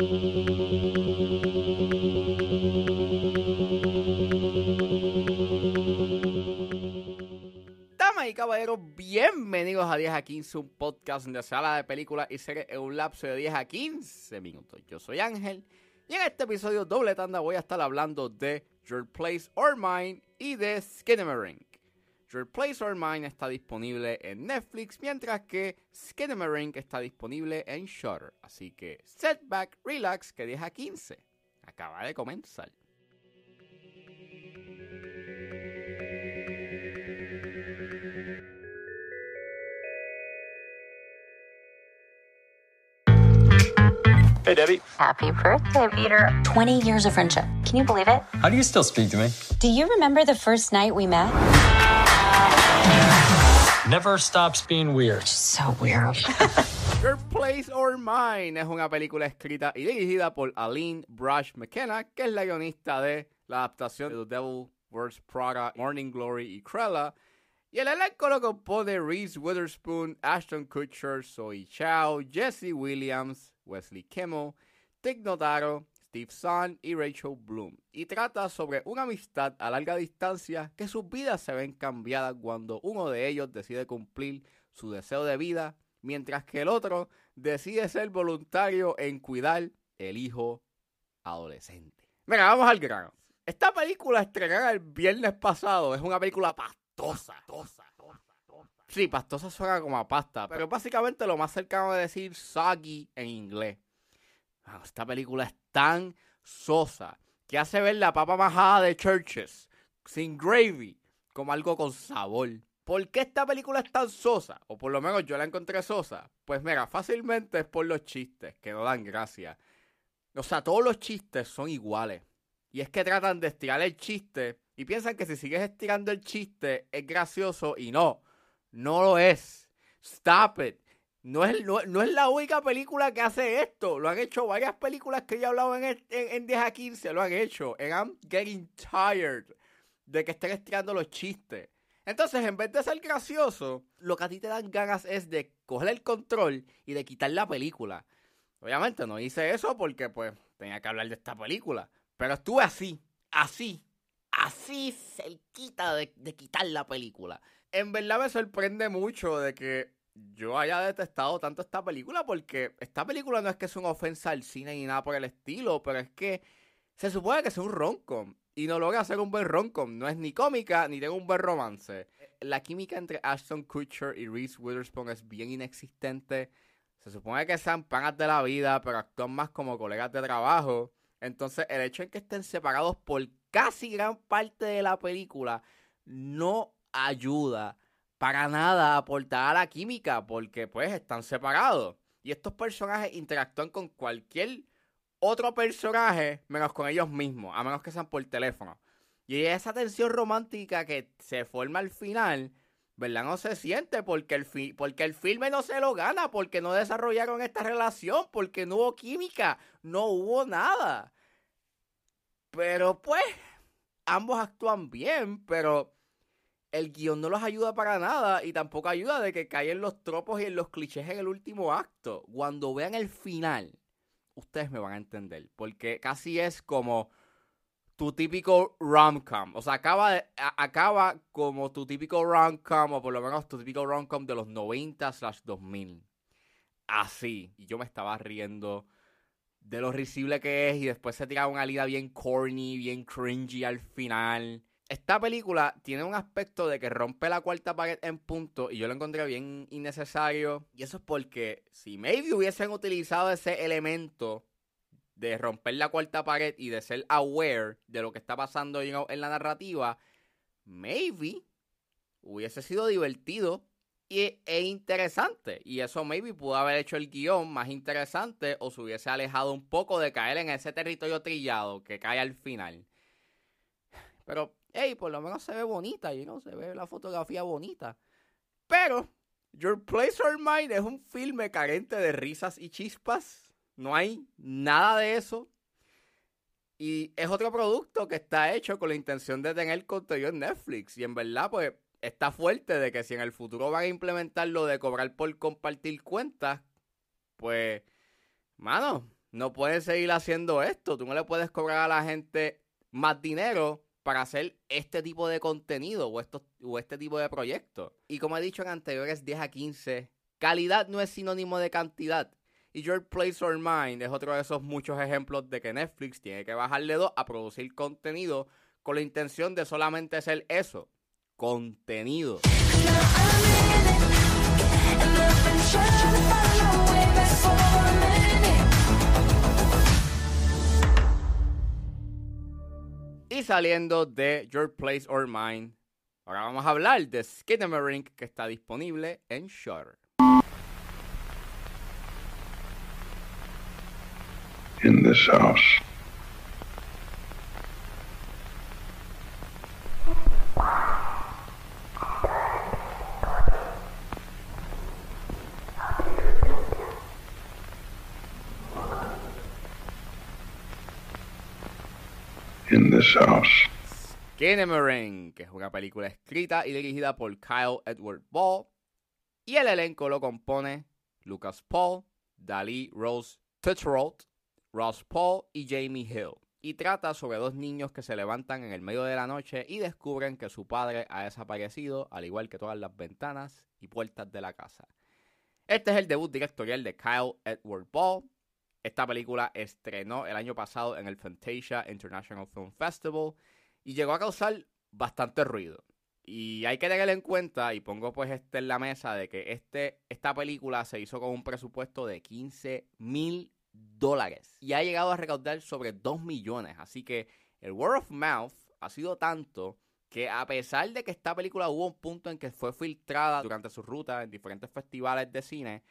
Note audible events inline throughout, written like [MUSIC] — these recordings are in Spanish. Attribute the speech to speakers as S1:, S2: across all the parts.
S1: Damas y caballeros, bienvenidos a 10 a 15, un podcast donde se habla de películas y series en un lapso de 10 a 15 minutos. Yo soy Ángel y en este episodio doble tanda voy a estar hablando de Your Place or Mine y de Skinamarink. Your Place or Mine está disponible en Netflix, mientras que Skinamarink está disponible en Shudder. Así que setback, relax, que 10 a 15 acaba de comenzar.
S2: Hey, Debbie.
S3: Happy birthday, Peter. 20 years of friendship. Can you believe it?
S2: How do you still speak to me?
S3: Do you remember the first night we met?
S2: Never stops being weird.
S3: So weird. [LAUGHS]
S1: Your Place or Mine es una película escrita y dirigida por Aline Brush McKenna, que es la guionista de la adaptación de The Devil Wears Prada, Morning Glory y Cruella. Y el elenco lo compone Reese Witherspoon, Ashton Kutcher, Zoe Chow, Jesse Williams, Wesley Kimmel, Tig Notaro, Steve Zahn y Rachel Bloom. Y trata sobre una amistad a larga distancia que sus vidas se ven cambiadas cuando uno de ellos decide cumplir su deseo de vida, mientras que el otro decide ser voluntario en cuidar el hijo adolescente. Mira, vamos al grano. Esta película estrenada el viernes pasado es una película pastosa. Sí, pastosa suena como a pasta, pero básicamente lo más cercano de decir soggy en inglés. Wow, esta película es tan sosa que hace ver la papa majada de Churches sin gravy como algo con sabor. ¿Por qué esta película es tan sosa? O por lo menos yo la encontré sosa. Pues mira, fácilmente es por los chistes, que no dan gracia. O sea, todos los chistes son iguales. Y es que tratan de estirar el chiste y piensan que si sigues estirando el chiste es gracioso y no, no lo es. Stop it. No es, no, no es la única película que hace esto. Lo han hecho varias películas que yo he hablado en, en, en 10 a 15. Lo han hecho. And I'm getting tired de que estén estirando los chistes. Entonces, en vez de ser gracioso, lo que a ti te dan ganas es de coger el control y de quitar la película. Obviamente no hice eso porque pues tenía que hablar de esta película. Pero estuve así, así, así cerquita de, de quitar la película. En verdad me sorprende mucho de que yo haya detestado tanto esta película porque esta película no es que es una ofensa al cine ni nada por el estilo, pero es que se supone que es un romcom y no logra hacer un buen romcom. No es ni cómica ni tiene un buen romance. La química entre Ashton Kutcher y Reese Witherspoon es bien inexistente. Se supone que sean panas de la vida, pero actúan más como colegas de trabajo. Entonces, el hecho de que estén separados por casi gran parte de la película no ayuda para nada a aportar a la química, porque pues están separados. Y estos personajes interactúan con cualquier otro personaje menos con ellos mismos, a menos que sean por teléfono. Y esa tensión romántica que se forma al final, ¿verdad? No se siente porque el, fi- porque el filme no se lo gana, porque no desarrollaron esta relación, porque no hubo química, no hubo nada. Pero pues, ambos actúan bien, pero el guion no los ayuda para nada y tampoco ayuda de que caen los tropos y en los clichés en el último acto. Cuando vean el final, ustedes me van a entender, porque casi es como tu típico rom-com. O sea, acaba, de- acaba como tu típico rom-com, o por lo menos tu típico rom-com de los 90 slash 2000. Así. Y yo me estaba riendo de lo risible que es y después se tira una lida bien corny, bien cringy al final. Esta película tiene un aspecto de que rompe la cuarta pared en punto y yo lo encontré bien innecesario. Y eso es porque si maybe hubiesen utilizado ese elemento de romper la cuarta pared y de ser aware de lo que está pasando en la narrativa, maybe hubiese sido divertido y, e interesante. Y eso maybe pudo haber hecho el guion más interesante o se hubiese alejado un poco de caer en ese territorio trillado que cae al final. Pero, hey, por lo menos se ve bonita, y no se ve la fotografía bonita. Pero, Your Place or Mine es un filme carente de risas y chispas. No hay nada de eso. Y es otro producto que está hecho con la intención de tener contenido en Netflix. Y en verdad, pues, está fuerte de que si en el futuro van a implementar lo de cobrar por compartir cuentas, pues, mano, no pueden seguir haciendo esto. Tú no le puedes cobrar a la gente más dinero para hacer este tipo de contenido o, este tipo de proyectos. Y como he dicho en anteriores 10 a 15, calidad no es sinónimo de cantidad. Y Your Place or Mine es otro de esos muchos ejemplos de que Netflix tiene que bajarle dos a producir contenido con la intención de solamente ser eso, contenido. Y saliendo de Your Place or Mine, ahora vamos a hablar de Skinamarink que está disponible en Shutter. In this house. House. que es una película escrita y dirigida por Kyle Edward Ball. Y el elenco lo compone Lucas Paul, Dali Rose Tutterold, Ross Paul y Jamie Hill. Y trata sobre dos niños que se levantan en el medio de la noche y descubren que su padre ha desaparecido, al igual que todas las ventanas y puertas de la casa. Este es el debut directorial de Kyle Edward Ball, esta película estrenó el año pasado en el Fantasia International Film Festival y llegó a causar bastante ruido. Y hay que tener en cuenta, y pongo pues este en la mesa, de que este, esta película se hizo con un presupuesto de 15 mil dólares y ha llegado a recaudar sobre 2 millones. Así que el word of mouth ha sido tanto que a pesar de que esta película hubo un punto en que fue filtrada durante su ruta en diferentes festivales de cine,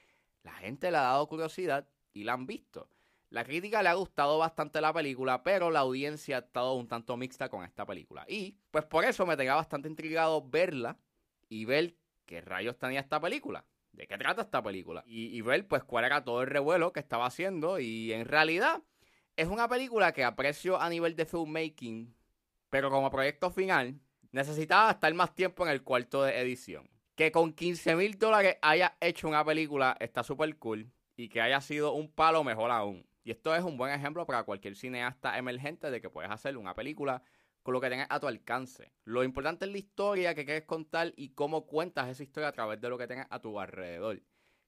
S1: la gente le ha dado curiosidad y la han visto. La crítica le ha gustado bastante la película, pero la audiencia ha estado un tanto mixta con esta película. Y pues por eso me tenía bastante intrigado verla y ver qué rayos tenía esta película. ¿De qué trata esta película? Y, ver pues cuál era todo el revuelo que estaba haciendo. Y en realidad es una película que aprecio a nivel de filmmaking, pero como proyecto final necesitaba estar más tiempo en el cuarto de edición. Que con 15 mil dólares haya hecho una película está súper cool y que haya sido un palo mejor aún. Y esto es un buen ejemplo para cualquier cineasta emergente de que puedes hacer una película con lo que tengas a tu alcance. Lo importante es la historia que quieres contar y cómo cuentas esa historia a través de lo que tengas a tu alrededor.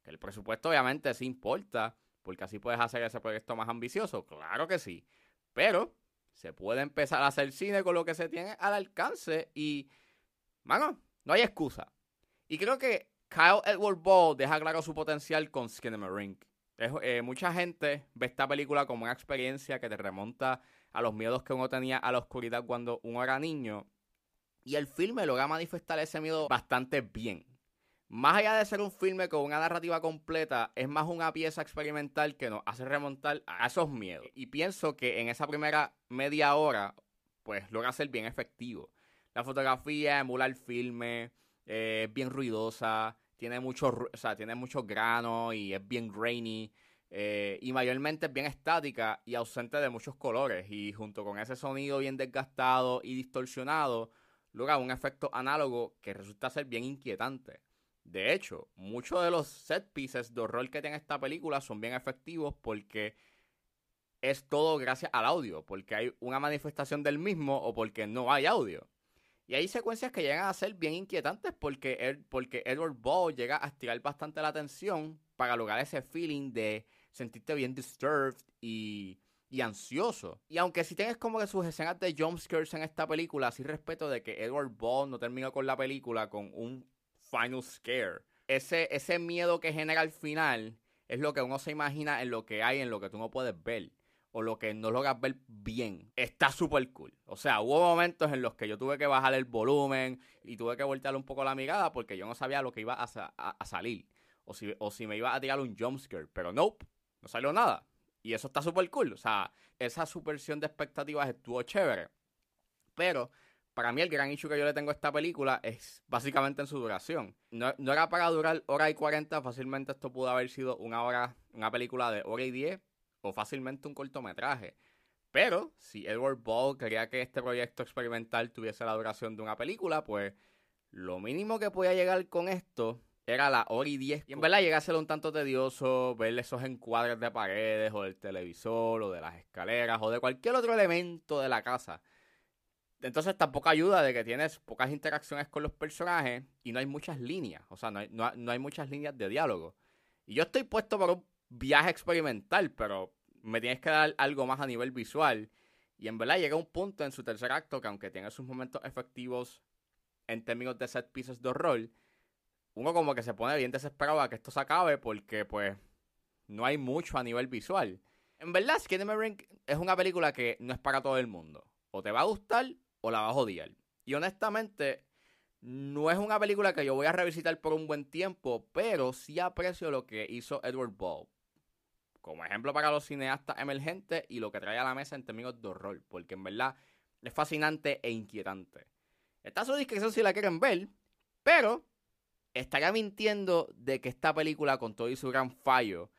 S1: Que el presupuesto obviamente sí importa, porque así puedes hacer ese proyecto más ambicioso, claro que sí. Pero se puede empezar a hacer cine con lo que se tiene al alcance y, mano, no hay excusa. Y creo que Kyle Edward Ball deja claro su potencial con Skinamarink. Eh, mucha gente ve esta película como una experiencia que te remonta a los miedos que uno tenía a la oscuridad cuando uno era niño. Y el filme logra manifestar ese miedo bastante bien. Más allá de ser un filme con una narrativa completa, es más una pieza experimental que nos hace remontar a esos miedos. Y pienso que en esa primera media hora, pues logra ser bien efectivo. La fotografía emula el filme, eh, es bien ruidosa, tiene mucho, o sea, tiene mucho grano y es bien grainy. Eh, y mayormente es bien estática y ausente de muchos colores. Y junto con ese sonido bien desgastado y distorsionado, logra un efecto análogo que resulta ser bien inquietante. De hecho, muchos de los set pieces de horror que tiene esta película son bien efectivos porque es todo gracias al audio, porque hay una manifestación del mismo o porque no hay audio. Y hay secuencias que llegan a ser bien inquietantes porque, porque Edward Ball llega a estirar bastante la atención para lograr ese feeling de sentirte bien disturbed y, y ansioso. Y aunque si tienes como que sus escenas de jumpscares en esta película, sí respeto de que Edward Ball no terminó con la película con un final scare. Ese, ese miedo que genera al final es lo que uno se imagina en lo que hay, en lo que tú no puedes ver o lo que no logras ver bien, está súper cool. O sea, hubo momentos en los que yo tuve que bajar el volumen y tuve que voltearle un poco la mirada porque yo no sabía lo que iba a, salir. O si, o si me iba a tirar un jumpscare. Pero nope, no salió nada. Y eso está súper cool. O sea, esa supersión de expectativas estuvo chévere. Pero para mí el gran issue que yo le tengo a esta película es básicamente en su duración. No, no, era para durar hora y 40, fácilmente esto pudo haber sido una hora, una película de hora y 10 o fácilmente un cortometraje. Pero si Edward Ball quería que este proyecto experimental tuviese la duración de una película, pues lo mínimo que podía llegar con esto era la hora y 10. Y en verdad ser un tanto tedioso ver esos encuadres de paredes o del televisor o de las escaleras o de cualquier otro elemento de la casa. Entonces tampoco ayuda de que tienes pocas interacciones con los personajes y no hay muchas líneas. O sea, no hay, no hay muchas líneas de diálogo. Y yo estoy puesto por un viaje experimental, pero me tienes que dar algo más a nivel visual. Y en verdad llega un punto en su tercer acto que aunque tiene sus momentos efectivos en términos de set pieces de horror, uno como que se pone bien desesperado a que esto se acabe porque pues no hay mucho a nivel visual. En verdad, Ring es una película que no es para todo el mundo. O te va a gustar o la vas a odiar. Y honestamente, no es una película que yo voy a revisitar por un buen tiempo, pero sí aprecio lo que hizo Edward Ball. Como ejemplo para los cineastas emergentes y lo que trae a la mesa en términos de horror, porque en verdad es fascinante e inquietante. Está a su discreción si la quieren ver, pero estaría mintiendo de que esta película, con todo y su gran fallo,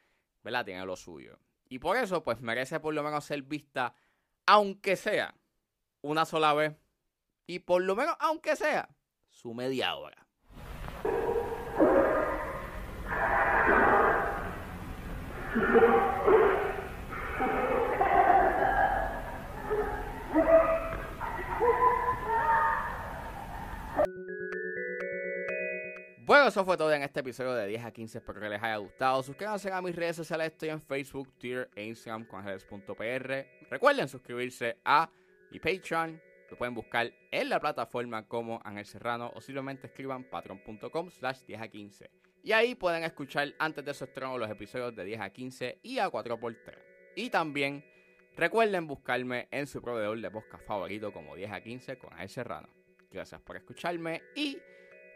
S1: ¿verdad? Tiene lo suyo. Y por eso, pues merece por lo menos ser vista, aunque sea una sola vez. Y por lo menos, aunque sea, su media hora. [LAUGHS] Bueno, eso fue todo en este episodio de 10 a 15. Espero que les haya gustado. Suscríbanse a mis redes sociales. Estoy en Facebook, Twitter e Instagram con Recuerden suscribirse a mi Patreon. Lo pueden buscar en la plataforma como Ángel Serrano o simplemente escriban patreon.com slash 10 a 15. Y ahí pueden escuchar antes de su estreno los episodios de 10 a 15 y a 4x3. Y también recuerden buscarme en su proveedor de podcast favorito como 10 a 15 con Ángel Serrano. Gracias por escucharme y